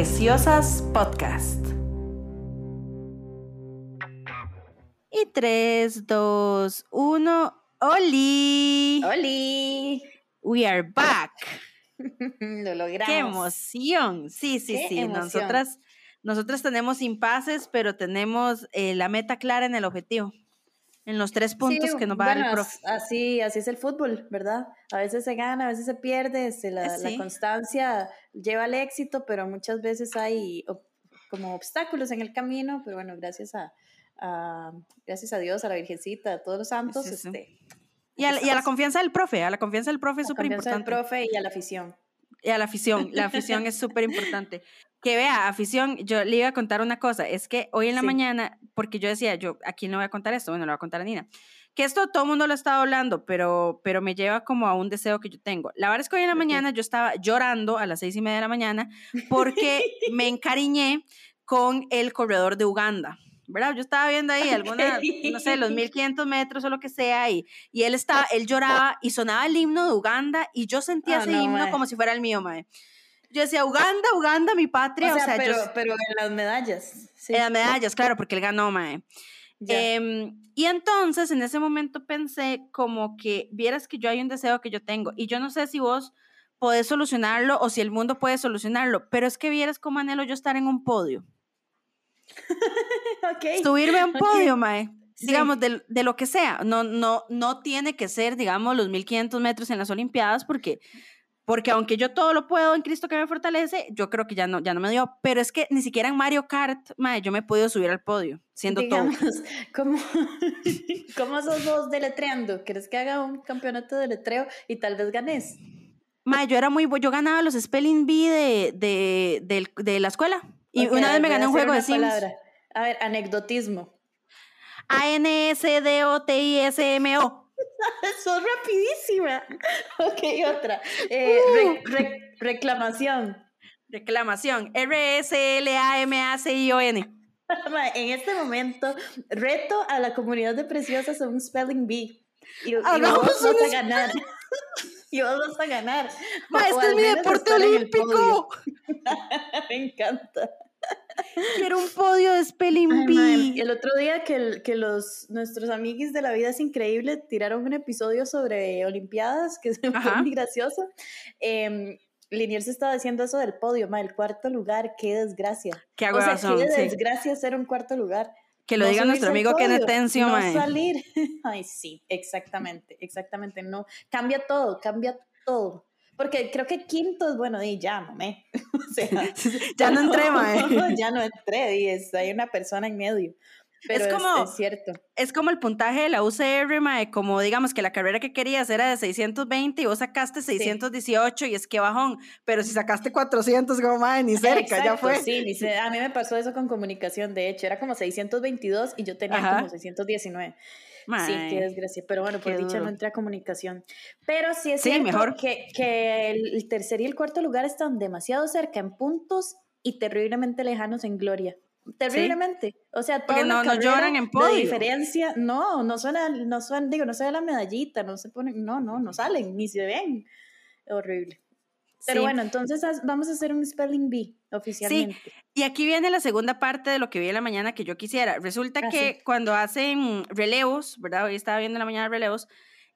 Preciosas Podcast. Y 3, 2, 1. ¡Oli! ¡Oli! We are back. Lo logramos. ¡Qué emoción! Sí, sí, Qué sí. emoción. Nosotras, nosotras tenemos impases, pero tenemos eh, la meta clara en el objetivo. En los tres puntos Sí, que nos va a dar el profe. as- Así, así es el fútbol, ¿verdad? A veces se gana, a veces se pierde, este, la, la constancia lleva al éxito, pero muchas veces hay como obstáculos en el camino, pero bueno, gracias a, a- gracias a Dios, a la Virgencita, a todos los santos, Sí, este, Y a, la- y a la confianza del profe, a la confianza del profe es súper confianza del importante. profe y a la afición. Y a la afición, la afición es súper importante. Que vea, afición, yo le iba a contar una cosa, es que hoy en la Sí. mañana, porque yo decía, yo, ¿a quién le voy a contar esto? Bueno, le voy a contar a Nina. Que esto todo el mundo lo estaba hablando, pero, pero me lleva como a un deseo que yo tengo. La verdad es que hoy en la mañana yo estaba llorando a las seis y media de la mañana porque me encariñé con el corredor de Uganda. ¿Verdad? Yo estaba viendo ahí alguna, no sé, los 1500 metros o lo que sea, y, y él estaba, él lloraba y sonaba el himno de Uganda, y yo sentía Ah, ese no, himno mae. como si fuera el mío, mae. Yo decía, Uganda, Uganda, mi patria. O sea, pero, yo, pero en las medallas. Sí, en las medallas, claro, porque él ganó, mae. Em, y entonces en ese momento pensé como que vieras que yo hay un deseo que yo tengo y yo no sé si vos podés solucionarlo o si el mundo puede solucionarlo, pero es que vieras cómo anhelo yo estar en un podio. Ok. Subirme a un podio, mae. Sí. Digamos, de, de lo que sea. No, no, no tiene que ser, digamos, los 1500 metros en las Olimpiadas porque... Porque aunque yo todo lo puedo en Cristo que me fortalece, yo creo que ya no, ya no me dio. Pero es que ni siquiera en Mario Kart, mae, yo me he podido subir al podio, siendo todo. ¿cómo, ¿cómo sos vos deletreando? ¿Quieres que haga un campeonato de letreo y tal vez ganes? Mae, yo era muy yo ganaba los spelling bee de, de, de la escuela. Y una vez me gané un juego de Sims. palabra. A ver, anecdotismo. A-N-S-D-O-T-I-S-M-O. sos rapidísima. Ok, otra. Eh, re- re- reclamación. Reclamación. R-S-L-A-M-A-C-I-O-N. Ma, En este momento, reto a la comunidad de Preciosas a un spelling bee. Y, vos vas a ganar. Y vos vas a ganar. Ma, este es mi deporte olímpico. Me encanta. Quiero un podio de spelling bee. el otro día que, el- que los, nuestros amiguis de la vida es increíble tiraron un episodio sobre Olimpiadas que se fue muy gracioso. Eh, Linier se estaba diciendo eso del podio, ma, el cuarto lugar, qué desgracia. Qué o sea, qué sí. desgracia ser un cuarto lugar. Que lo No diga nuestro amigo podio, Tencio, no mae. salir. Ay, sí, exactamente, exactamente. No, cambia todo, cambia todo. Porque creo que quinto es bueno, y ya, mamé. O sea, Ya no entré, mae. ya no entré, y es- hay una persona en medio. Pero es, como- es cierto. Es como el puntaje de la UCR, mae, como digamos que la carrera que querías era de 620 y vos sacaste 618 y es que bajón, pero si sacaste 400, como mae, ni cerca, ya Exacto, fue. Sí, ni sé, a mí me pasó eso con comunicación, de hecho, era como 622 y yo tenía Ajá. como 619. Sí, qué desgracia. Pero bueno, por dicha duro. no entré a comunicación. Pero sí es Sí, cierto mejor. Que, que el tercer y el cuarto lugar están demasiado cerca en puntos y terriblemente lejanos en gloria. Terriblemente. O sea, toda no- no lloran en de podio. diferencia. No, no suena, no suena, digo, no se ve la medallita, no se ponen, no, no, no salen, ni se ven. Horrible. Pero Sí. bueno, entonces vamos a hacer un spelling bee oficialmente. Y aquí viene la segunda parte de lo que vi en la mañana que yo quisiera. Resulta Ah, que sí. cuando hacen relevos, ¿verdad? Hoy estaba viendo en la mañana relevos,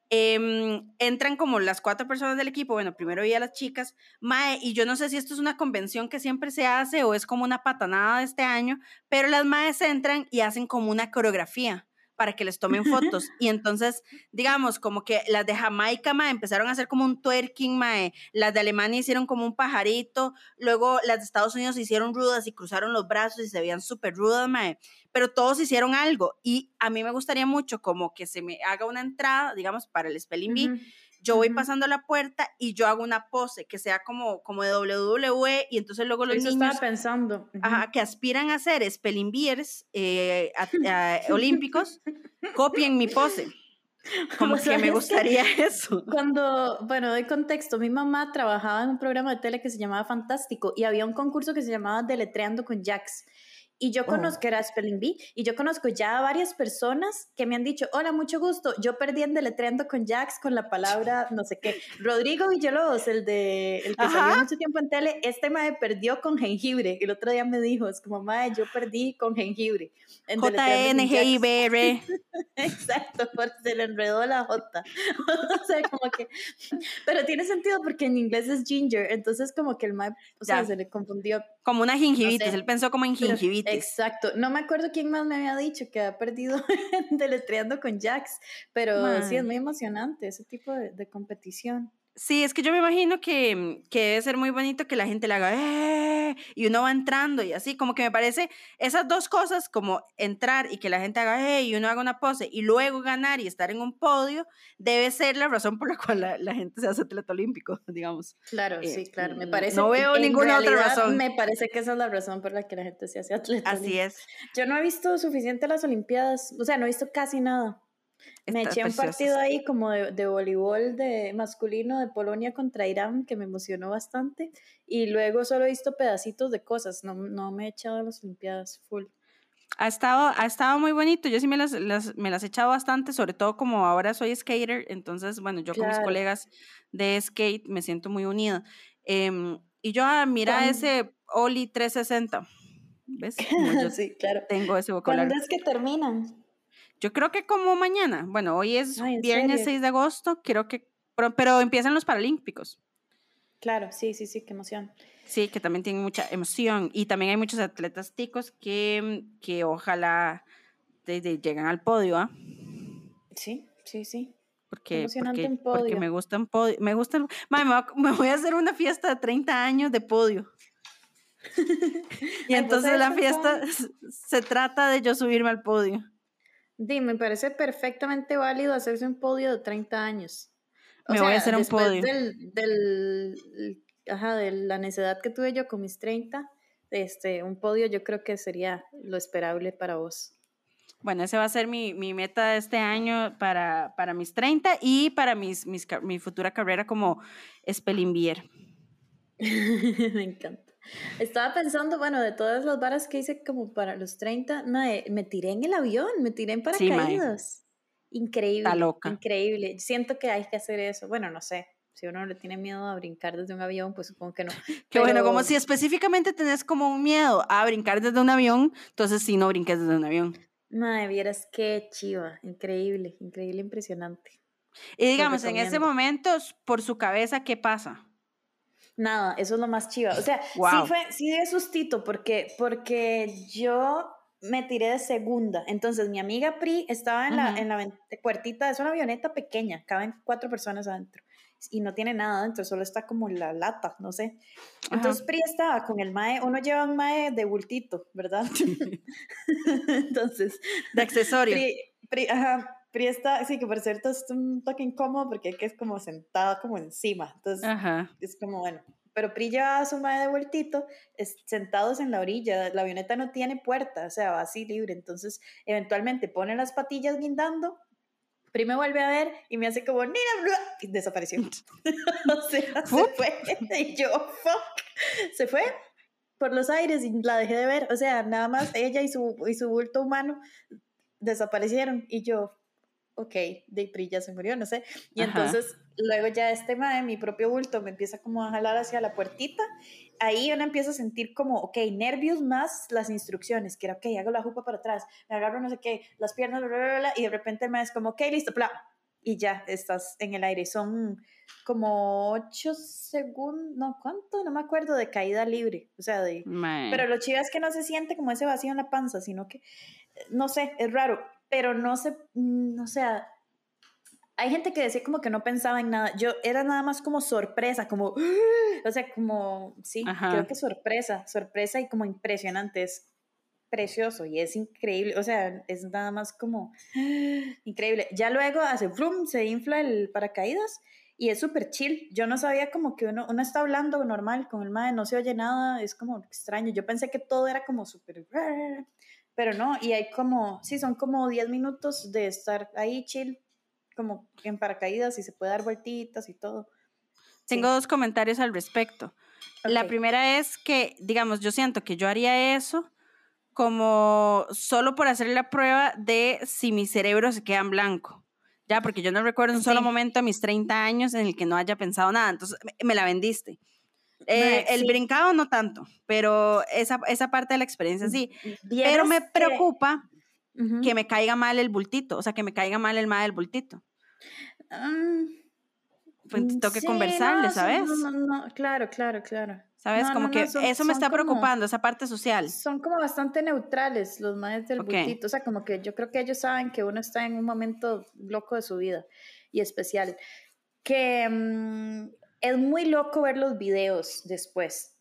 em, entran como las cuatro personas del equipo. Bueno, primero vi a las chicas, Mae, y yo no sé si esto es una convención que siempre se hace o es como una patanada de este año, pero las Maes entran y hacen como una coreografía para que les tomen fotos. Y entonces, digamos, como que las de Jamaica, mae, empezaron a hacer como un twerking, mae. Las de Alemania hicieron como un pajarito. Luego las de Estados Unidos hicieron rudas y cruzaron los brazos y se veían súper rudas, mae. Pero todos hicieron algo. Y a mí me gustaría mucho como que se me haga una entrada, digamos, para el Spelling Bee. Yo voy pasando la puerta y yo hago una pose que sea como, como de WWE y entonces luego los Eso niños estaba pensando. Ajá, que aspiran a ser spelling beers eh, a- a- olímpicos, copien mi pose. Como que me es que- gustaría eso. Cuando, bueno, doy contexto, mi mamá trabajaba en un programa de tele que se llamaba Fantástico y había un concurso que se llamaba Deletreando con Jax. Y yo Oh. conozco, era Spelling Bee, y yo conozco ya a varias personas que me han dicho, hola, mucho gusto, yo perdí en deletreando con Jax con la palabra no sé qué. Rodrigo Villalobos, el de el que Ajá. salió mucho tiempo en tele, este mae perdió con jengibre. El otro día me dijo, es como, mae, yo perdí con jengibre. en deletreando con Jax". J-N-G-I-B-R. Exacto, porque se le enredó la J. o sea, como que. Pero tiene sentido porque en inglés es ginger, entonces como que el mae, o sea, Ya. se le confundió. Como una gingivitis. No sé. Él pensó como en Pero- Exacto. No me acuerdo quién más me había dicho que había perdido deletreando con Jax, pero sí es muy emocionante ese tipo de, de competición. Sí, es que yo me imagino que, que debe ser muy bonito que la gente le haga "Eh", y uno va entrando y así, como que me parece esas dos cosas, como entrar y que la gente haga "Eh", y uno haga una pose y luego ganar y estar en un podio, debe ser la razón por la cual la, la gente se hace atleta olímpico, digamos. Claro, Eh, sí, claro. Me mm, parece. no veo ninguna otra realidad, razón. Me parece que esa es la razón por la que la gente se hace atleta. Así olímpico. es. Yo no he visto suficiente las Olimpiadas, o sea, no he visto casi nada. Me eché un partido ahí como de, de voleibol de masculino de Polonia contra Irán que me emocionó bastante y luego solo he visto pedacitos de cosas, no, no me he echado las Olimpiadas full. Ha estado, ha estado muy bonito, yo sí me las, las- me las he echado bastante, sobre todo como ahora soy skater, entonces, bueno, yo con mis Claro. colegas de skate me siento muy unida. Em, y yo, ah, mira ¿Cuándo? ese Oli 360, ¿ves? Como yo sí, claro. tengo ese ¿Cuándo vocabulario. es que terminan? Yo creo que como mañana, bueno, hoy es Ay, ¿en viernes serio? 6 de agosto, creo que, pero, pero empiezan los Paralímpicos, Claro, sí, sí, sí, qué emoción. sí, que también tienen mucha emoción y también hay muchos atletas ticos que, que ojalá de- de- lleguen al podio, ¿ah? Sí, sí, sí. Porque, emocionante porque, un porque podio. me gustan podio, me gustan, me, voy a hacer una fiesta de 30 años de podio. y ¿vos entonces la fiesta se trata de yo subirme al podio. Di, me parece perfectamente válido hacerse un podio de 30 años. Me voy a hacer un podio. Del, del, ajá, de la necedad que tuve yo con mis 30, este, un podio yo creo que sería lo esperable para vos. Bueno, ese va a ser mi, mi meta de este año para, para mis 30 y para mis, mis mi futura carrera como Spellinbier. me encanta. Estaba pensando, bueno, de todas las varas que hice como para los 30, mae, me tiré en el avión, me tiré en Sí, paracaídas. Increíble. loca. Increíble. Siento que hay que hacer eso. Bueno, no sé. Si uno le tiene miedo a brincar desde un avión, pues supongo que no. Que bueno, como Pero- si específicamente tenés como un miedo a brincar desde un avión, entonces sí, no brinques desde un avión. Madre, vieras qué chiva. Increíble, increíble, impresionante. Y digamos, en ese momento, por su cabeza, ¿qué pasa? Nada, eso es lo más chiva. O sea, Wow. sí fue, sí de sustito, porque, porque yo me tiré de segunda. Entonces, mi amiga Pri estaba en la, en la puertita, es una avioneta pequeña, caben cuatro personas adentro. Y no tiene nada adentro, solo está como la lata, no sé. Entonces Pri estaba con el mae, uno lleva un mae de bultito, ¿verdad? Entonces, De accesorio. Pri, Pri, ajá, Pri está, sí, que por cierto es un toque incómodo porque que es como sentada como encima. Entonces, Ajá. es como bueno. Pero Pri lleva a su madre de vueltito, es- sentados en la orilla. La avioneta no tiene puerta, o sea, va así libre. Entonces, eventualmente pone las patillas guindando. Pri me vuelve a ver y me hace como, Nina, bla", y desapareció. o sea, se fue. Y yo, fuck. Se fue por los aires y la dejé de ver. O sea, nada más ella y su, y su bulto humano desaparecieron. Y yo, ok, de Pri ya se murió, no sé. Y Ajá. entonces luego ya este mae, mi propio bulto, me empieza como a jalar hacia la puertita. Ahí uno empieza a sentir como, ok, nervios más las instrucciones, que era, ok, hago la jupa para atrás, me agarro no sé qué, las piernas, bla, bla, bla, y de repente mae es como, ok, listo, bla, y ya estás en el aire. Son como 8 segundos, no, ¿cuánto? No me acuerdo, de caída libre. O sea, de... Mae. Pero lo chido es que no se siente como ese vacío en la panza, sino que, no sé, es raro, pero no sé, mm, o sea, hay gente que decía como que no pensaba en nada. Yo era nada más como sorpresa, como, o sea, como, sí, Ajá. creo que sorpresa, sorpresa y como impresionante, es precioso y es increíble, o sea, es nada más como increíble. Ya luego hace brum, se infla el paracaídas y es súper chill. Yo no sabía como que uno, uno está hablando normal con el mae, no se oye nada, es como extraño. Yo pensé que todo era como súper, pero no, y hay como, sí, son como 10 minutos de estar ahí chill, como en paracaídas y se puede dar vueltitas y todo. Sí. Tengo dos comentarios al respecto. La primera es que, digamos, yo siento que yo haría eso como solo por hacer la prueba de si mi cerebro se queda en blanco. Ya, porque yo no recuerdo un solo momento a mis 30 años en el que no haya pensado nada. Entonces, me la vendiste. Eh, el brincado no tanto, pero esa, esa parte de la experiencia sí. Pero me preocupa que me caiga mal el bultito, o sea, que me caiga mal el mal del bultito. Um, pues tengo que conversarle, ¿sabes? No, no, claro, claro, claro. ¿Sabes? como que eso me está preocupando, esa parte social. Son como bastante neutrales los madres del bultito. O sea, como que yo creo que ellos saben que uno está en un momento loco de su vida y especial. Que mm, es muy loco ver los videos después.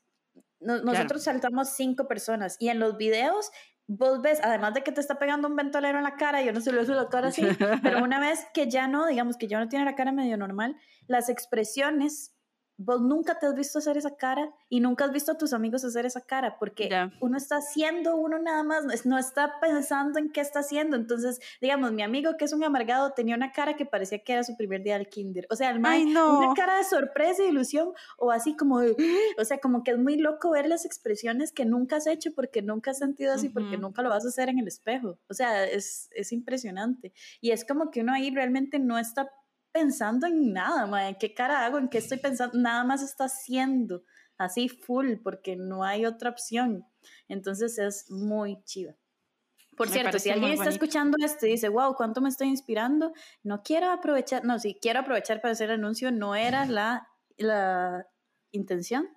nosotros saltamos cinco personas y en los videos vos ves, además de que te está pegando un ventolero en la cara, yo no sé lo hace la cara así, pero una vez que ya no, digamos que ya no tiene la cara medio normal, las expresiones vos nunca te has visto hacer esa cara y nunca has visto a tus amigos hacer esa cara, porque uno está haciendo uno nada más, no está pensando en qué está haciendo. Entonces, digamos, mi amigo que es un amargado tenía una cara que parecía que era su primer día del kinder. O sea, el una cara de sorpresa e ilusión o así como o sea, como que es muy loco ver las expresiones que nunca has hecho porque nunca has sentido así, porque nunca lo vas a hacer en el espejo. O sea, es, es impresionante. Y es como que uno ahí realmente no está pensando en nada, ¿en qué cara hago? ¿En qué estoy pensando? Nada más está haciendo así full porque no hay otra opción. Entonces es muy chiva. Por cierto, si alguien está escuchando esto y dice, wow, ¿cuánto me estoy inspirando? No quiero aprovechar, no, si quiero aprovechar para hacer anuncio, no era la, la intención,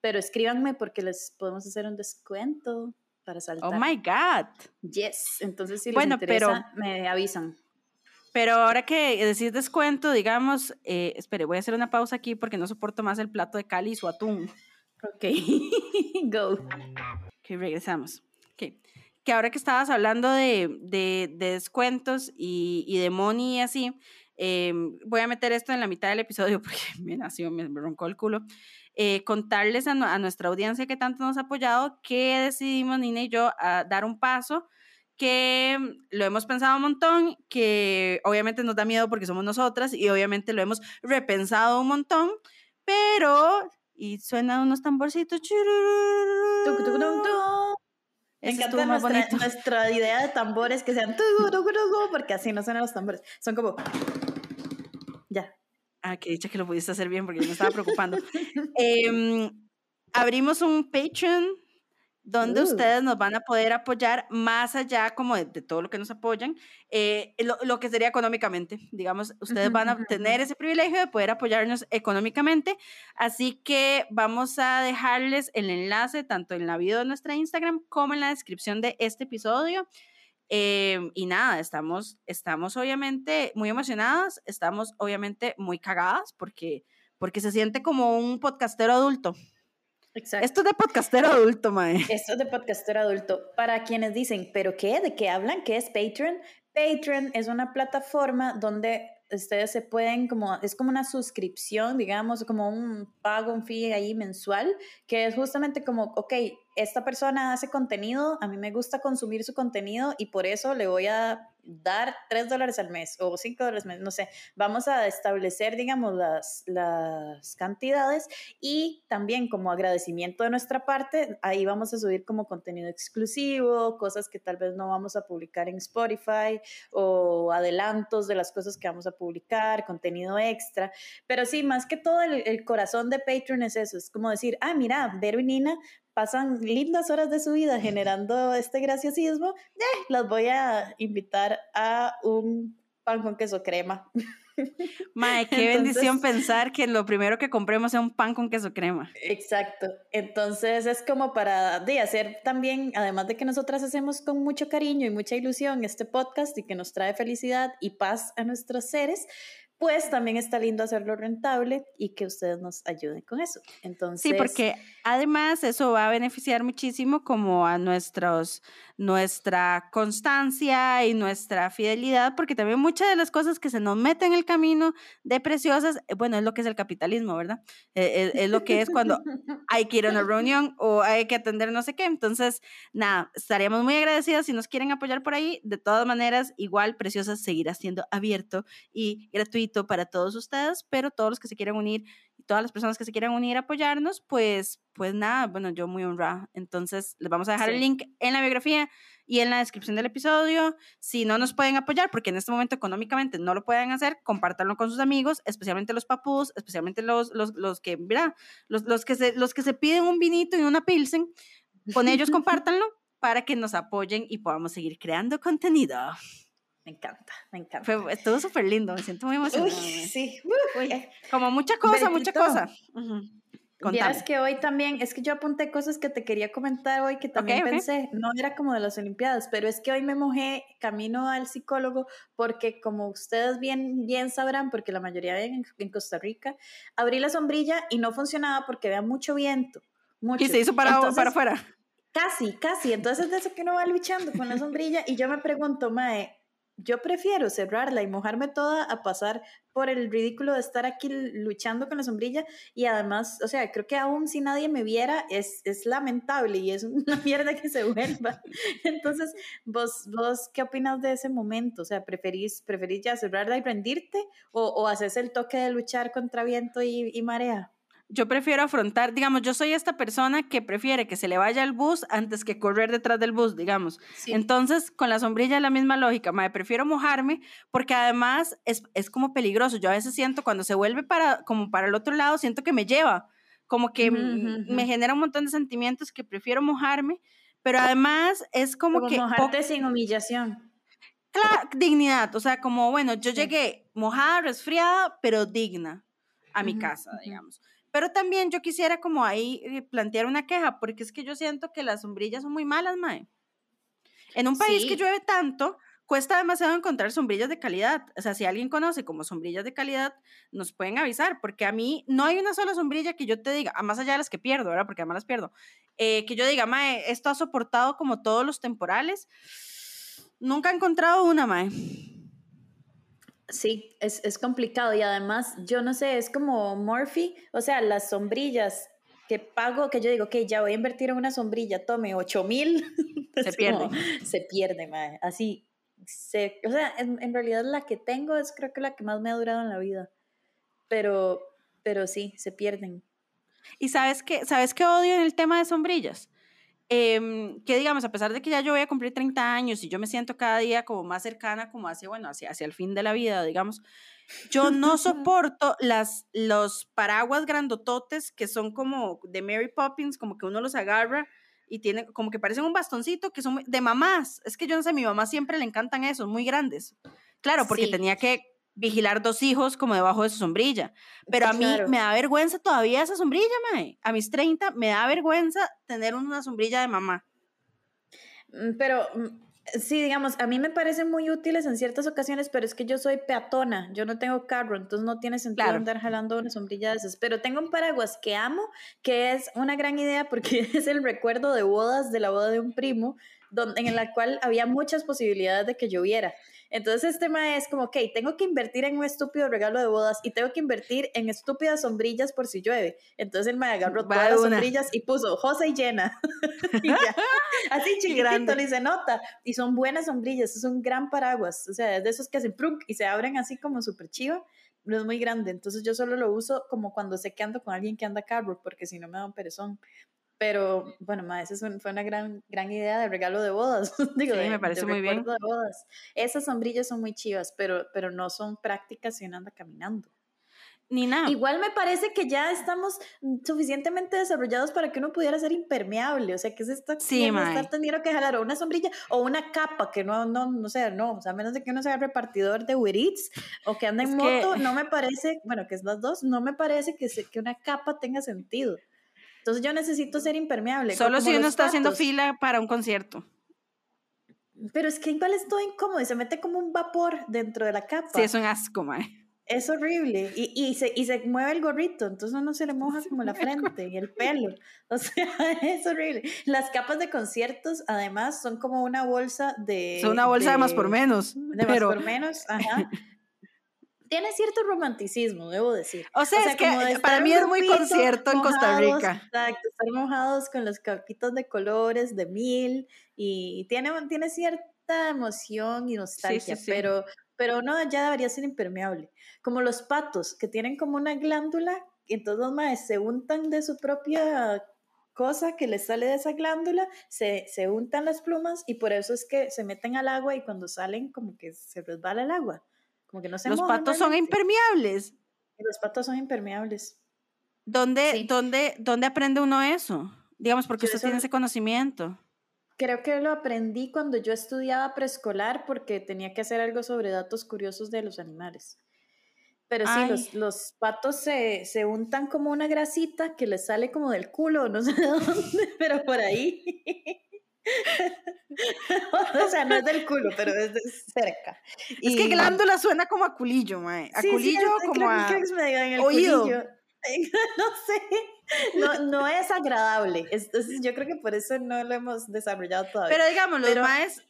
pero escríbanme porque les podemos hacer un descuento para oh saltar. Oh my God. Yes, entonces si les bueno, interesa, pero... me avisan. Pero ahora que decís descuento, digamos, eh, espere, voy a hacer una pausa aquí porque no soporto más el plato de Cali y su atún. Ok, go. Ok, regresamos. Ok, que ahora que estabas hablando de, de, descuentos y, y, de money y así, em, voy a meter esto en la mitad del episodio porque me nació, me, roncó el culo. Eh, contarles a, a, nuestra audiencia que tanto nos ha apoyado que decidimos, Nina y yo, a dar un paso que lo hemos pensado un montón, que obviamente nos da miedo porque somos nosotras y obviamente lo hemos repensado un montón, pero y suenan unos tamborcitos. Me encanta nuestra, nuestra, idea de tambores que sean porque así no suenan los tambores. Son como ya. Ah, que dicha que lo pudiste hacer bien porque yo me estaba preocupando. eh, abrimos un Patreon donde uh. ustedes nos van a poder apoyar más allá como de, todo lo que nos apoyan, eh, lo, que sería económicamente. Digamos, ustedes van a tener ese privilegio de poder apoyarnos económicamente. Así que vamos a dejarles el enlace tanto en la bio de nuestra Instagram como en la descripción de este episodio. Em, y nada, estamos, estamos obviamente muy emocionadas, estamos obviamente muy cagadas porque, porque se siente como un podcastero adulto. Exacto. Esto es de podcastero adulto, Mae. Esto es de podcastero adulto. Para quienes dicen, ¿pero qué? ¿De qué hablan? ¿Qué es Patreon? Patreon es una plataforma donde ustedes se pueden como, es como una suscripción, digamos, como un pago, un fee ahí mensual, que es justamente como, ok, esta persona hace contenido, a mí me gusta consumir su contenido y por eso le voy a dar 3 dólares al mes o 5 dólares al mes, no sé, vamos a establecer, digamos, las, las cantidades y también como agradecimiento de nuestra parte, ahí vamos a subir como contenido exclusivo, cosas que tal vez no vamos a publicar en Spotify o adelantos de las cosas que vamos a publicar, contenido extra, pero sí, más que todo el, el corazón de Patreon es eso, es como decir, ah, mira, Vero y Nina pasan lindas horas de su vida generando este graciosismo, eh, las voy a invitar a un pan con queso crema. Mae, qué bendición pensar que lo primero que compremos sea un pan con queso crema. Exacto. Entonces es como para de hacer también, además de que nosotras hacemos con mucho cariño y mucha ilusión este podcast y que nos trae felicidad y paz a nuestros seres, pues también está lindo hacerlo rentable y que ustedes nos ayuden con eso. Entonces, sí, porque además eso va a beneficiar muchísimo como a nuestros nuestra constancia y nuestra fidelidad, porque también muchas de las cosas que se nos meten en el camino de preciosas, eh, bueno, es lo que es el capitalismo, ¿verdad? Eh, es, lo que es cuando hay que ir a una reunión o hay que atender no sé qué. Entonces, nada, estaríamos muy agradecidos si nos quieren apoyar por ahí. De todas maneras, igual Preciosas seguirá siendo abierto y gratuito para todos ustedes, pero todos los que se quieran unir todas las personas que se quieran unir a apoyarnos, pues, pues nada, bueno, yo muy honrada. Entonces, les vamos a dejar el link en la biografía y en la descripción del episodio. Si no nos pueden apoyar, porque en este momento económicamente no lo pueden hacer, compártanlo con sus amigos, especialmente los papús, especialmente los, los, los que, mira, los, los, que se, los que se piden un vinito y una pilsen, con ellos compártanlo para que nos apoyen y podamos seguir creando contenido. Me encanta, me encanta. Fue, estuvo súper lindo, me siento muy emocionada. Uy, sí. Uy, como mucha cosa, mucha cosa. Uh Vieras que hoy también, es que yo apunté cosas que te quería comentar hoy que también pensé, no era como de las Olimpiadas, pero es que hoy me mojé camino al psicólogo porque como ustedes bien, bien sabrán, porque la mayoría en, en Costa Rica, abrí la sombrilla y no funcionaba porque había mucho viento. Mucho. Y se hizo para, para afuera. Casi, casi. Entonces de eso que uno va luchando con la sombrilla y yo me pregunto, Mae, yo prefiero cerrarla y mojarme toda a pasar por el ridículo de estar aquí luchando con la sombrilla y además, o sea, creo que aún si nadie me viera es, es lamentable y es una mierda que se vuelva. Entonces, ¿vos, vos qué opinas de ese momento? O sea, ¿preferís, preferís ya cerrarla y rendirte o, o haces el toque de luchar contra viento y, y marea? Yo prefiero afrontar, digamos, yo soy esta persona que prefiere que se le vaya el bus antes que correr detrás del bus, digamos. Entonces, con la sombrilla es la misma lógica, me prefiero mojarme porque además es, es, como peligroso. Yo a veces siento cuando se vuelve para, como para el otro lado, siento que me lleva, como que me genera un montón de sentimientos que prefiero mojarme, pero además es como, que... Mojarte sin humillación. Claro, dignidad, o sea, como, bueno, yo llegué mojada, resfriada, pero digna a mi casa, digamos. Pero también yo quisiera como ahí eh, plantear una queja, porque es que yo siento que las sombrillas son muy malas, Mae. En un país que llueve tanto, cuesta demasiado encontrar sombrillas de calidad. O sea, si alguien conoce como sombrillas de calidad, nos pueden avisar, porque a mí no hay una sola sombrilla que yo te diga, a más allá de las que pierdo, ¿verdad? Porque además las pierdo, eh, que yo diga, Mae, esto ha soportado como todos los temporales. Nunca he encontrado una, Mae. Sí, es, es, complicado y además, yo no sé, es como Morphy, o sea, las sombrillas que pago, que yo digo, ok, ya voy a invertir en una sombrilla, tome 8 mil, se pierde. Se pierde, madre. así, se, o sea, en, en, realidad la que tengo es creo que la que más me ha durado en la vida, pero, pero sí, se pierden. ¿Y sabes qué, sabes qué odio en el tema de sombrillas? Eh, que digamos, a pesar de que ya yo voy a cumplir 30 años y yo me siento cada día como más cercana, como hacia, bueno, hacia, hacia el fin de la vida, digamos, yo no soporto las, los paraguas grandototes que son como de Mary Poppins, como que uno los agarra y tiene como que parecen un bastoncito, que son de mamás. Es que yo no sé, a mi mamá siempre le encantan esos, muy grandes. Claro, porque sí. tenía que vigilar dos hijos como debajo de su sombrilla. Pero a mí claro. me da vergüenza todavía esa sombrilla, mae. A mis 30 me da vergüenza tener una sombrilla de mamá. Mm, pero mm, sí, digamos, a mí me parecen muy útiles en ciertas ocasiones, pero es que yo soy peatona, yo no tengo carro, entonces no tiene sentido claro. andar jalando una sombrilla de esas. Pero tengo un paraguas que amo, que es una gran idea porque es el recuerdo de bodas, de la boda de un primo, donde, en la cual había muchas posibilidades de que lloviera. Entonces este tema es como, ok, tengo que invertir en un estúpido regalo de bodas y tengo que invertir en estúpidas sombrillas por si llueve. Entonces él me agarró todas las sombrillas y puso José y llena. y Así chiquitito, ni se nota. Y son buenas sombrillas, es un gran paraguas. O sea, es de esos que hacen plunk y se abren así como súper chivo. No es muy grande, entonces yo solo lo uso como cuando sé que ando con alguien que anda carro, porque si no me da un perezón. Pero bueno, ma, esa fue una gran, gran idea de regalo de bodas. Digo, sí, de, me parece de muy bien. De bodas. Esas sombrillas son muy chivas, pero, pero no son prácticas si uno anda caminando. Ni nada. Igual me parece que ya estamos suficientemente desarrollados para que uno pudiera ser impermeable. O sea, que es esto sí, estar teniendo que jalar o una sombrilla o una capa que no, no, no sé, no. O sea, a menos de que uno sea repartidor de Uber Eats o que ande en es moto, que... no me parece, bueno, que es las dos, no me parece que, se, que una capa tenga sentido. Entonces yo necesito ser impermeable. Solo si uno está patos. haciendo fila para un concierto. Pero es que igual es todo incómodo y se mete como un vapor dentro de la capa. Sí, es un asco, mae. Es horrible. Y, y, se, y se mueve el gorrito, entonces uno se le moja como la frente y el pelo. O sea, es horrible. Las capas de conciertos, además, son como una bolsa de... Son una bolsa de, de más por menos. De pero... más por menos, ajá. tiene cierto romanticismo, debo decir. O sea, o sea es que para mí es muy concierto en Costa Rica. Exacto, estar mojados con los capitos de colores de mil y tiene, tiene cierta emoción y nostalgia, sí, sí, sí. pero pero no, ya debería ser impermeable. Como los patos, que tienen como una glándula entonces los maes se untan de su propia cosa que les sale de esa glándula, se, se untan las plumas y por eso es que se meten al agua y cuando salen como que se resbala el agua. Como que no se Los mojan patos son impermeables. Los patos son impermeables. ¿Dónde, Sí. dónde, ¿Dónde aprende uno eso? Digamos, porque Yo usted tiene ese conocimiento. Creo que lo aprendí cuando yo estudiaba preescolar porque tenía que hacer algo sobre datos curiosos de los animales. Pero sí, los patos se, se untan como una grasita que les sale como del culo, no sé de dónde, pero por ahí. o sea, no es del culo, pero es de cerca. Es que glándula suena como a culillo, mae. A Sí, sí, culillo es- como creo, a... creo que es medio en el oído. culillo. No sé, no, no es agradable. Es- es- yo creo que por eso no lo hemos desarrollado todavía. Pero digamos, los Pero- maes,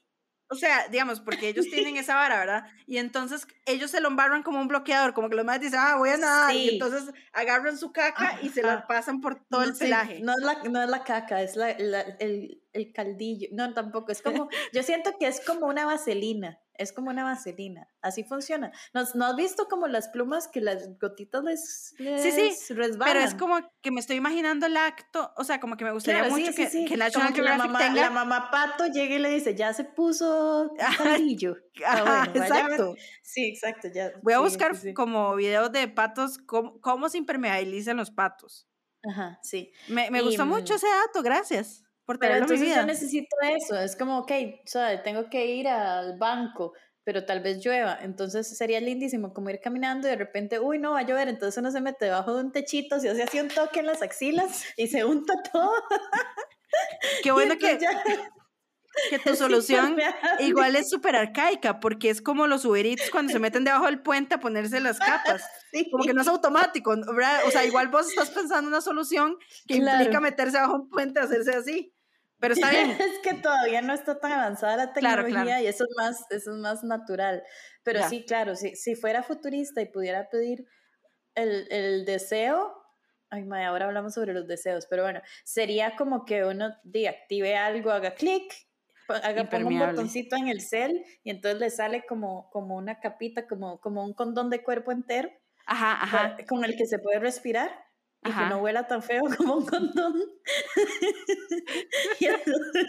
o sea, digamos, porque ellos tienen esa vara, ¿verdad? Y entonces ellos se lo embarran como un bloqueador, como que los maes dicen, ah, voy a nadar, y entonces agarran su caca y se lo Ajá. pasan por todo el Sí, pelaje. no, es la, no es la caca, es la, la- el, el caldillo. No, tampoco. Es como, yo siento que es como una vaselina. Es como una vaselina. Así funciona. ¿No, ¿no has visto como las plumas que las gotitas les, Sí, sí, resbalan? Pero es como que me estoy imaginando el acto, o sea, como que me gustaría Claro, mucho sí, que, sí. que Como National que la mamá, tenga... la mamá pato llega y le dice, ya se puso Ajá, caldillo. Ah, Ajá, bueno, vaya a ver. exacto. Sí, exacto. Ya, Voy a buscar como videos de patos, cómo, cómo se impermeabilizan los patos. Ajá, sí. Me, me Y, gustó mucho mm, ese dato, gracias por Pero mi entonces vida. yo necesito eso, es como, ok, ¿sabes? tengo que ir al banco, pero tal vez llueva, entonces sería lindísimo como ir caminando y de repente, uy, no va a llover, entonces uno se mete debajo de un techito, se hace así un toque en las axilas y se unta todo. Qué bueno que, ya que tu solución igual es súper arcaica, porque es como los uberitos cuando se meten debajo del puente a ponerse las capas. Sí. Como que no es automático, ¿verdad? O sea, igual vos estás pensando en una solución que Claro. implica meterse bajo un puente a hacerse así. Pero está bien. Es que todavía no está tan avanzada la Claro, tecnología claro. y eso es más, eso es más natural. Pero Ya. sí, claro, si, si fuera futurista y pudiera pedir el, el deseo, ay, mae, ahora hablamos sobre los deseos, pero bueno, sería como que uno de, active algo, haga clic, haga, ponga un botoncito en el cel y entonces le sale como, como una capita, como, como un condón de cuerpo entero Ajá, ajá. con el que se puede respirar y Ajá. que no huela tan feo como un condón. y, entonces,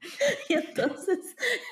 y entonces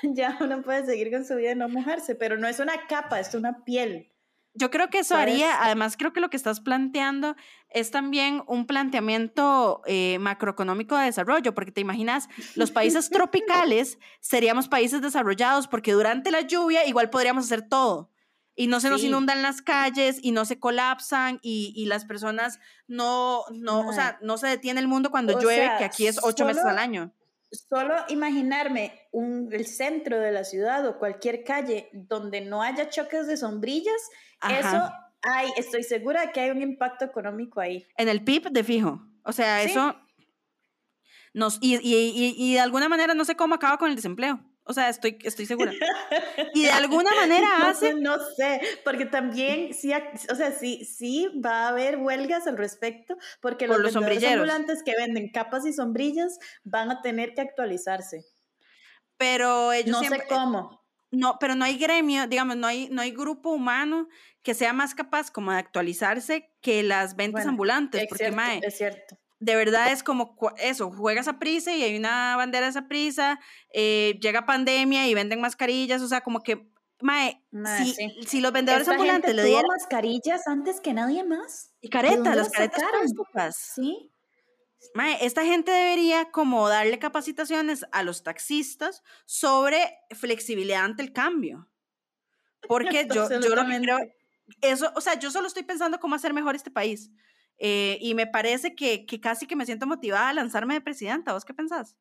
ya uno puede seguir con su vida y no mojarse, pero no es una capa, es una piel. Yo creo que eso ¿Sabes? haría, además creo que lo que estás planteando es también un planteamiento eh, macroeconómico de desarrollo, porque te imaginas, los países tropicales seríamos países desarrollados porque durante la lluvia igual podríamos hacer todo. Y no se nos Sí. inundan las calles y no se colapsan y, y las personas no, no, o sea, no se detiene el mundo cuando O llueve, sea, que aquí es ocho meses al año. Solo imaginarme un, el centro de la ciudad o cualquier calle donde no haya choques de sombrillas, Ajá. eso hay, estoy segura de que hay un impacto económico ahí. En el PIB de fijo. O sea, Sí. eso nos. Y, y, y, y de alguna manera no sé cómo acaba con el desempleo. O sea, estoy, estoy segura. Y de alguna manera hace. no sé, porque también sí, o sea, sí, sí va a haber huelgas al respecto, porque Por los, los ambulantes que venden capas y sombrillas van a tener que actualizarse. Pero ellos No siempre. sé cómo. No, pero no hay gremio, digamos, no hay, no hay grupo humano que sea más capaz como de actualizarse que las ventas Bueno, ambulantes. Es Porque, cierto, mae, es cierto. De verdad es como eso, juegas a prisa y hay una bandera de esa prisa, eh, llega pandemia y venden mascarillas, o sea, como que, mae, Mae, si, sí. si los vendedores Esta ambulantes le dieran mascarillas antes que nadie más. y ¿De caretas, las caretas plásticas. Sí. Mae, esta gente debería como darle capacitaciones a los taxistas sobre flexibilidad ante el cambio. Porque yo, yo lo que creo, eso, o sea, yo solo estoy pensando cómo hacer mejor este país. Eh, y me parece que, que casi que me siento motivada a lanzarme de presidenta. ¿Vos qué pensás?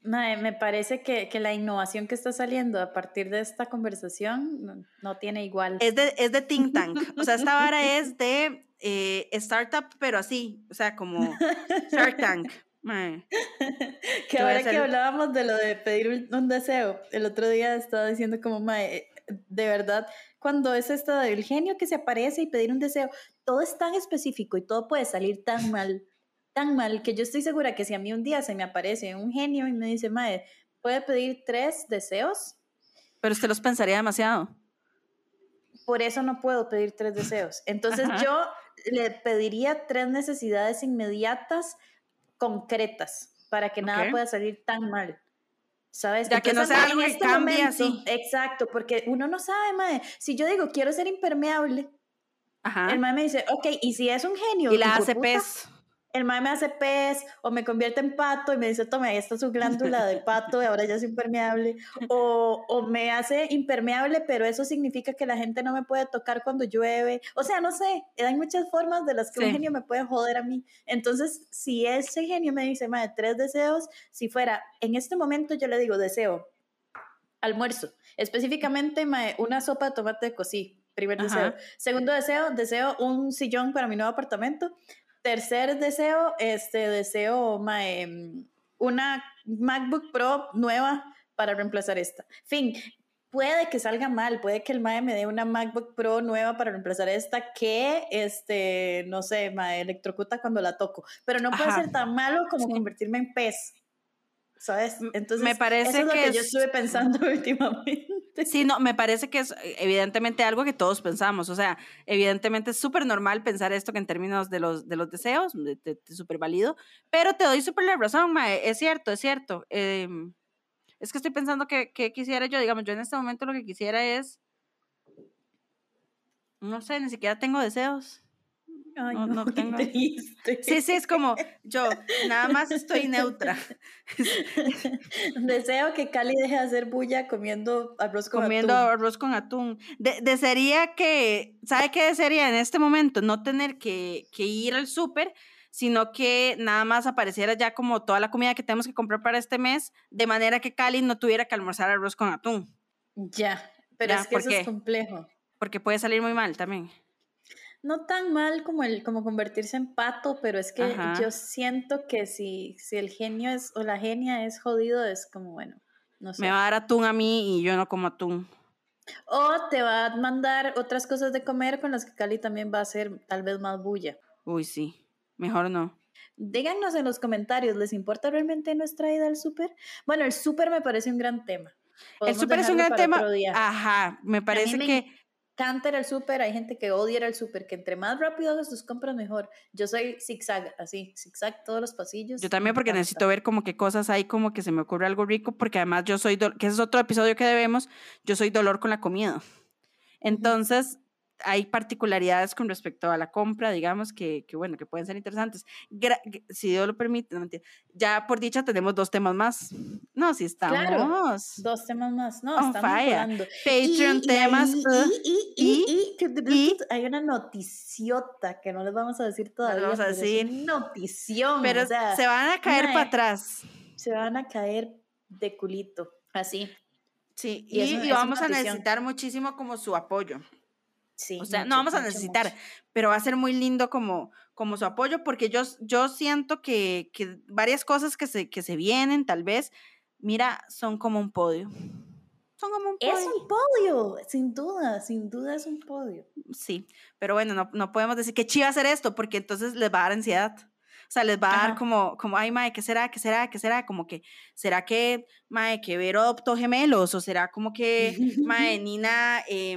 Mae, me parece que, que la innovación que está saliendo a partir de esta conversación no, no tiene igual. Es de, es de think tank. O sea, esta vara es de eh, startup, pero así. O sea, como Shark Tank. Mae. que ahora que hablábamos de lo de pedir un, deseo, el otro día estaba diciendo como, mae, de verdad, cuando es esto del genio que se aparece y pedir un deseo, todo es tan específico y todo puede salir tan mal, tan mal, que yo estoy segura que si a mí un día se me aparece un genio y me dice, mae, ¿puede pedir tres deseos? Pero usted los pensaría demasiado. por eso no puedo pedir tres deseos. Entonces yo le pediría tres necesidades inmediatas, concretas, para que nada pueda salir tan mal. ¿Sabes? Ya que no sea algo que este cambie así. Exacto, porque uno no sabe, mae. Si yo digo, quiero ser impermeable, el mae me dice, ok, ¿y si es un genio? Y la hace pez el mae me hace pez o me convierte en pato y me dice, tome, ahí está su glándula del pato y ahora ya es impermeable. O, o, me hace impermeable, pero eso significa que la gente no me puede tocar cuando llueve. O sea, no sé, hay muchas formas de las que un genio me puede joder a mí. Entonces, si ese genio me dice, mae, tres deseos, si fuera, en este momento yo le digo, deseo almuerzo, específicamente mae, una sopa de tomate de cocí. Primer deseo. Segundo deseo, deseo un sillón para mi nuevo apartamento. Tercer deseo, este deseo mm, una MacBook Pro nueva para reemplazar esta. Fin, puede que salga mal, puede que el MAE me dé una MacBook Pro nueva para reemplazar esta que, este, no sé, MAE electrocuta cuando la toco, pero no puede ser tan malo como convertirme en pez. ¿Sabes? Entonces, me parece eso es lo que, yo estuve pensando últimamente. Sí, no, me parece que es eh, evidentemente algo que todos pensamos. O sea, evidentemente es súper normal pensar esto que en términos de los, de los deseos, súper válido, pero te doy súper la razón, Mae. Es cierto, es cierto. Em, es que estoy pensando que, que quisiera yo, digamos, yo en este momento lo que quisiera es, no sé, ni siquiera tengo deseos no, no, tengo. Triste. Sí, sí, es como yo, nada más estoy neutra. Deseo que Cali deje de hacer bulla comiendo arroz con comiendo atún. arroz con atún. desearía que, ¿sabe qué desearía en este momento? No tener que, que ir al súper, sino que nada más apareciera ya como toda la comida que tenemos que comprar para este mes, de manera que Cali no tuviera que almorzar arroz con atún. Ya, pero es que eso es complejo. Porque puede salir muy mal también no tan mal como el como convertirse en pato, pero es que yo siento que si, si el genio es o la genia es jodido, es como bueno, no sé. Me va a dar atún a mí y yo no como atún. O te va a mandar otras cosas de comer con las que Cali también va a hacer tal vez más bulla. Uy, sí. Mejor no. Díganos en los comentarios, ¿les importa realmente nuestra ida al súper? Bueno, el súper me parece un gran tema. el súper es un gran tema. Ajá, me parece que encanta el súper, hay gente que odia el súper, que entre más rápido hagas tus compras mejor. Yo soy zigzag, así, zigzag todos los pasillos. Yo también porque necesito ver como qué cosas hay, como que se me ocurre algo rico, porque además yo soy, que ese es otro episodio que debemos, yo soy dolor con la comida. Entonces, hay particularidades con respecto a la compra, digamos, que, que bueno, que pueden ser interesantes. si Dios lo permite, no Ya por dicha tenemos dos temas más. No, si estamos. Claro, dos temas más. No, estamos hablando. Patreon temas. Y, y, y, hay una noticiota que no les vamos a decir todavía. vamos a decir. notición. Pero se van a caer para atrás. Se van a caer de culito. Así. Sí, y, vamos a necesitar muchísimo como su apoyo o sea, no vamos a necesitar, pero va a ser muy lindo como, como su apoyo, porque yo, yo siento que, que varias cosas que se, que se vienen, tal vez, mira, son como un podio. Son como un podio. Es un podio, sin duda, sin duda es un podio. Sí, pero bueno, no, no podemos decir que chiva hacer esto, porque entonces les va a dar ansiedad. O sea, les va a dar como, como, ay, mae, ¿qué será? ¿Qué será? ¿Qué será? Como que, ¿será que, mae, que Vero adoptó gemelos? ¿O será como que, mae, Nina eh,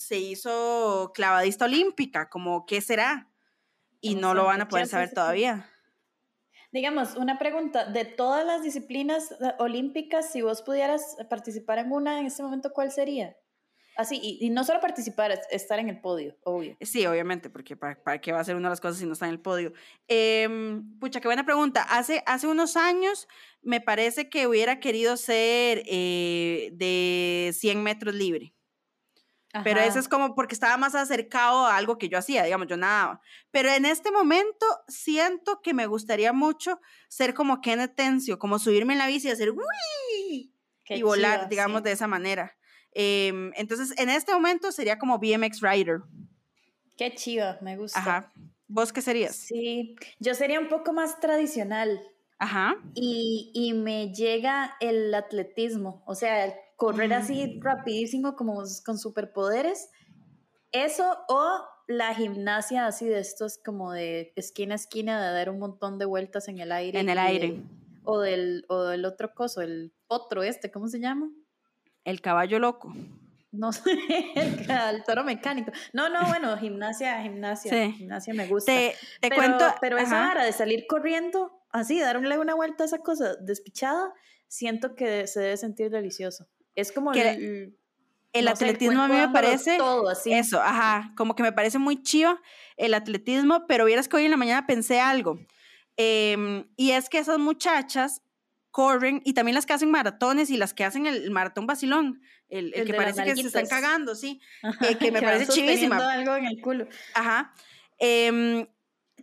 se hizo clavadista olímpica, como qué será, y no lo van a poder saber todavía. Digamos, una pregunta, de todas las disciplinas eh, olímpicas, si vos pudieras participar en una en este momento, ¿cuál sería? Así, y, no solo participar, estar en el podio, obvio. Sí, obviamente, porque para, para, qué va a ser una de las cosas si no está en el podio. Em, pucha, qué buena pregunta. Hace, hace unos años me parece que hubiera querido ser eh, de 100 metros libre. Pero eso es como porque estaba más acercado a algo que yo hacía, digamos, yo nadaba. Pero en este momento siento que me gustaría mucho ser como Kenneth Tencio, como subirme en la bici y hacer ¡Uy! y volar, digamos, de esa manera. Em, entonces, en este momento sería como BMX Rider. Qué chiva, me gusta. Ajá. ¿Vos qué serías? Sí, yo sería un poco más tradicional. Ajá. Y, y me llega el atletismo, o sea, correr así mm. rapidísimo como con superpoderes. Eso o la gimnasia así de estos como de esquina a esquina, de dar un montón de vueltas en el aire. En el aire. o, del, o del otro coso, el potro este, ¿cómo se llama? El caballo loco. no sé, el, toro mecánico. No, no, bueno, gimnasia, gimnasia, gimnasia me gusta. Te, te cuento. Pero esa hora de salir corriendo, así, darle una vuelta a esa cosa despichada, siento que se debe sentir delicioso. Es como el, el atletismo a mí me parece todo así. eso, ajá, como que me parece muy chido el atletismo, pero vieras que hoy en la mañana pensé algo. Em, y es que esas muchachas corren y también las que hacen maratones y las que hacen el, maratón vacilón, el, el, que parece que se están cagando, sí, eh, que me parece chivísima. algo en el culo. Ajá. Em,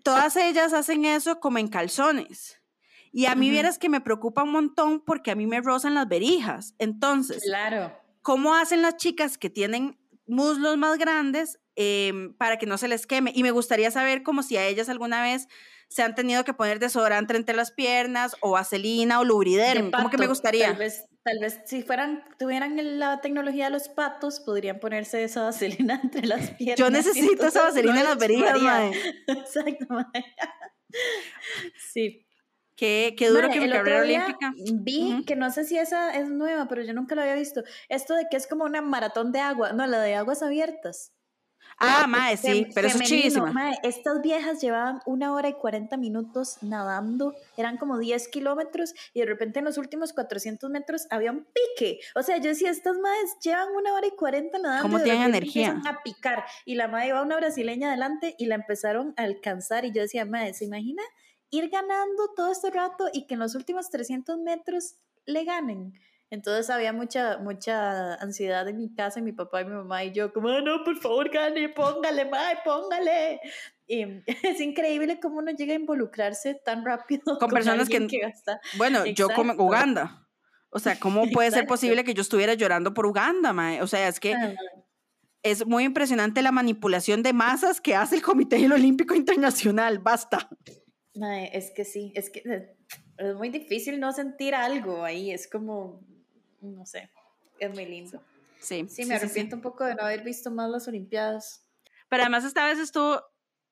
todas ellas hacen eso como en calzones. Y a mí vieras que me preocupa un montón porque a mí me rozan las verijas. Entonces, claro. ¿cómo hacen las chicas que tienen muslos más grandes em, para que no se les queme? Y me gustaría saber como si a ellas alguna vez se han tenido que poner desodorante entre las piernas o vaselina o lubriderm. ¿Cómo que me gustaría? Tal vez, tal vez si fueran, tuvieran la tecnología de los patos, podrían ponerse esa vaselina entre las piernas. Yo necesito esa vaselina en las verijas, Exacto, Sí. Qué, qué duro que mi carrera olímpica. Vi que no sé si esa es nueva, pero yo nunca la había visto. Esto de que es como una maratón de agua, no, la de aguas abiertas. Ah, mae, sí, pero eso es chivísima. estas viejas llevaban una hora y 40 minutos nadando, eran como 10 kilómetros y de repente en los últimos 400 metros había un pique. O sea, yo decía, estas madres llevan una hora y 40 nadando. ¿Cómo tienen energía? A picar. Y la madre iba una brasileña adelante y la empezaron a alcanzar y yo decía, madre, ¿se imagina ir ganando todo este rato y que en los últimos 300 metros le ganen? Entonces había mucha, mucha ansiedad en mi casa, y mi papá y mi mamá y yo, como, ah, no, por favor, gane, póngale, mae, póngale. Y es increíble cómo uno llega a involucrarse tan rápido con, personas que, gasta. Bueno, yo como Uganda. O sea, ¿cómo puede ser posible que yo estuviera llorando por Uganda, mae? O sea, es que es muy impresionante la manipulación de masas que hace el Comité Olímpico Internacional. Basta. Mae, es que sí, es que eh, es muy difícil no sentir algo ahí. Es como no sé, es muy lindo. Sí. Sí, me arrepiento un poco de no haber visto más las Olimpiadas. Pero además esta vez estuvo,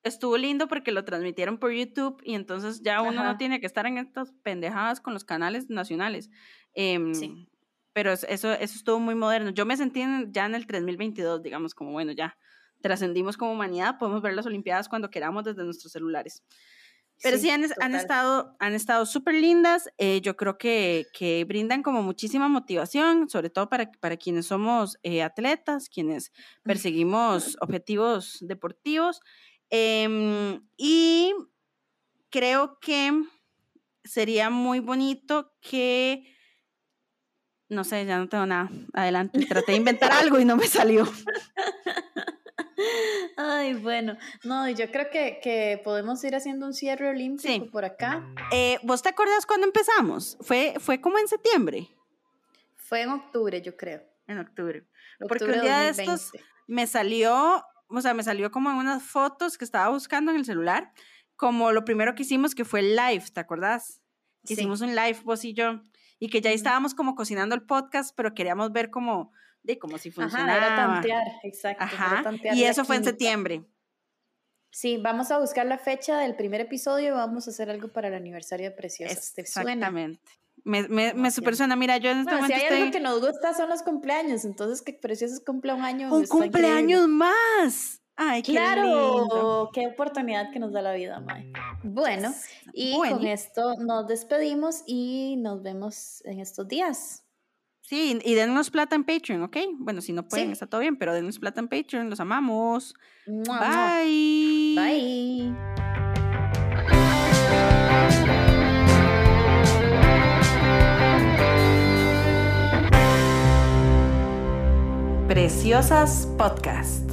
estuvo lindo porque lo transmitieron por YouTube y entonces ya uno no tiene que estar en estas pendejadas con los canales nacionales. Em, sí. Pero eso, eso estuvo muy moderno. Yo me sentí ya en el 3022, digamos, como bueno, ya trascendimos como humanidad, podemos ver las Olimpiadas cuando queramos desde nuestros celulares. Pero sí, han, estado han estado súper lindas. Eh, yo creo que, que, brindan como muchísima motivación, sobre todo para, para quienes somos eh, atletas, quienes perseguimos objetivos deportivos. Em, y creo que sería muy bonito que, no sé, ya no tengo nada. Adelante, traté de inventar algo y no me salió. Ay, bueno, no, yo creo que, que podemos ir haciendo un cierre olímpico por acá. Eh, ¿Vos te acuerdas cuando empezamos? Fue, fue como en septiembre. Fue en octubre, yo creo. En octubre. Porque un día de estos me salió, o sea, me salió como en unas fotos que estaba buscando en el celular, como lo primero que hicimos que fue el live, ¿te acordás? hicimos un live vos y yo, y que ya estábamos como cocinando el podcast, pero queríamos ver como de como si funcionaba. Ajá, era tantear, exacto. Ajá, y eso fue en septiembre. Sí, vamos a buscar la fecha del primer episodio y vamos a hacer algo para el aniversario de Preciosas. Exactamente. Me, me, me super suena. Mira, yo en este momento. Si hay algo que nos gusta son los cumpleaños, entonces que Preciosas cumple un año. ¡Un cumpleaños más! Ay, qué claro, qué oportunidad que nos da la vida, May. Bueno, y con esto nos despedimos y nos vemos en estos días. Sí, y denos plata en Patreon, ¿ok? Bueno, si no pueden, está todo bien, pero denos plata en Patreon, los amamos. Bye. Bye. Preciosas Podcast.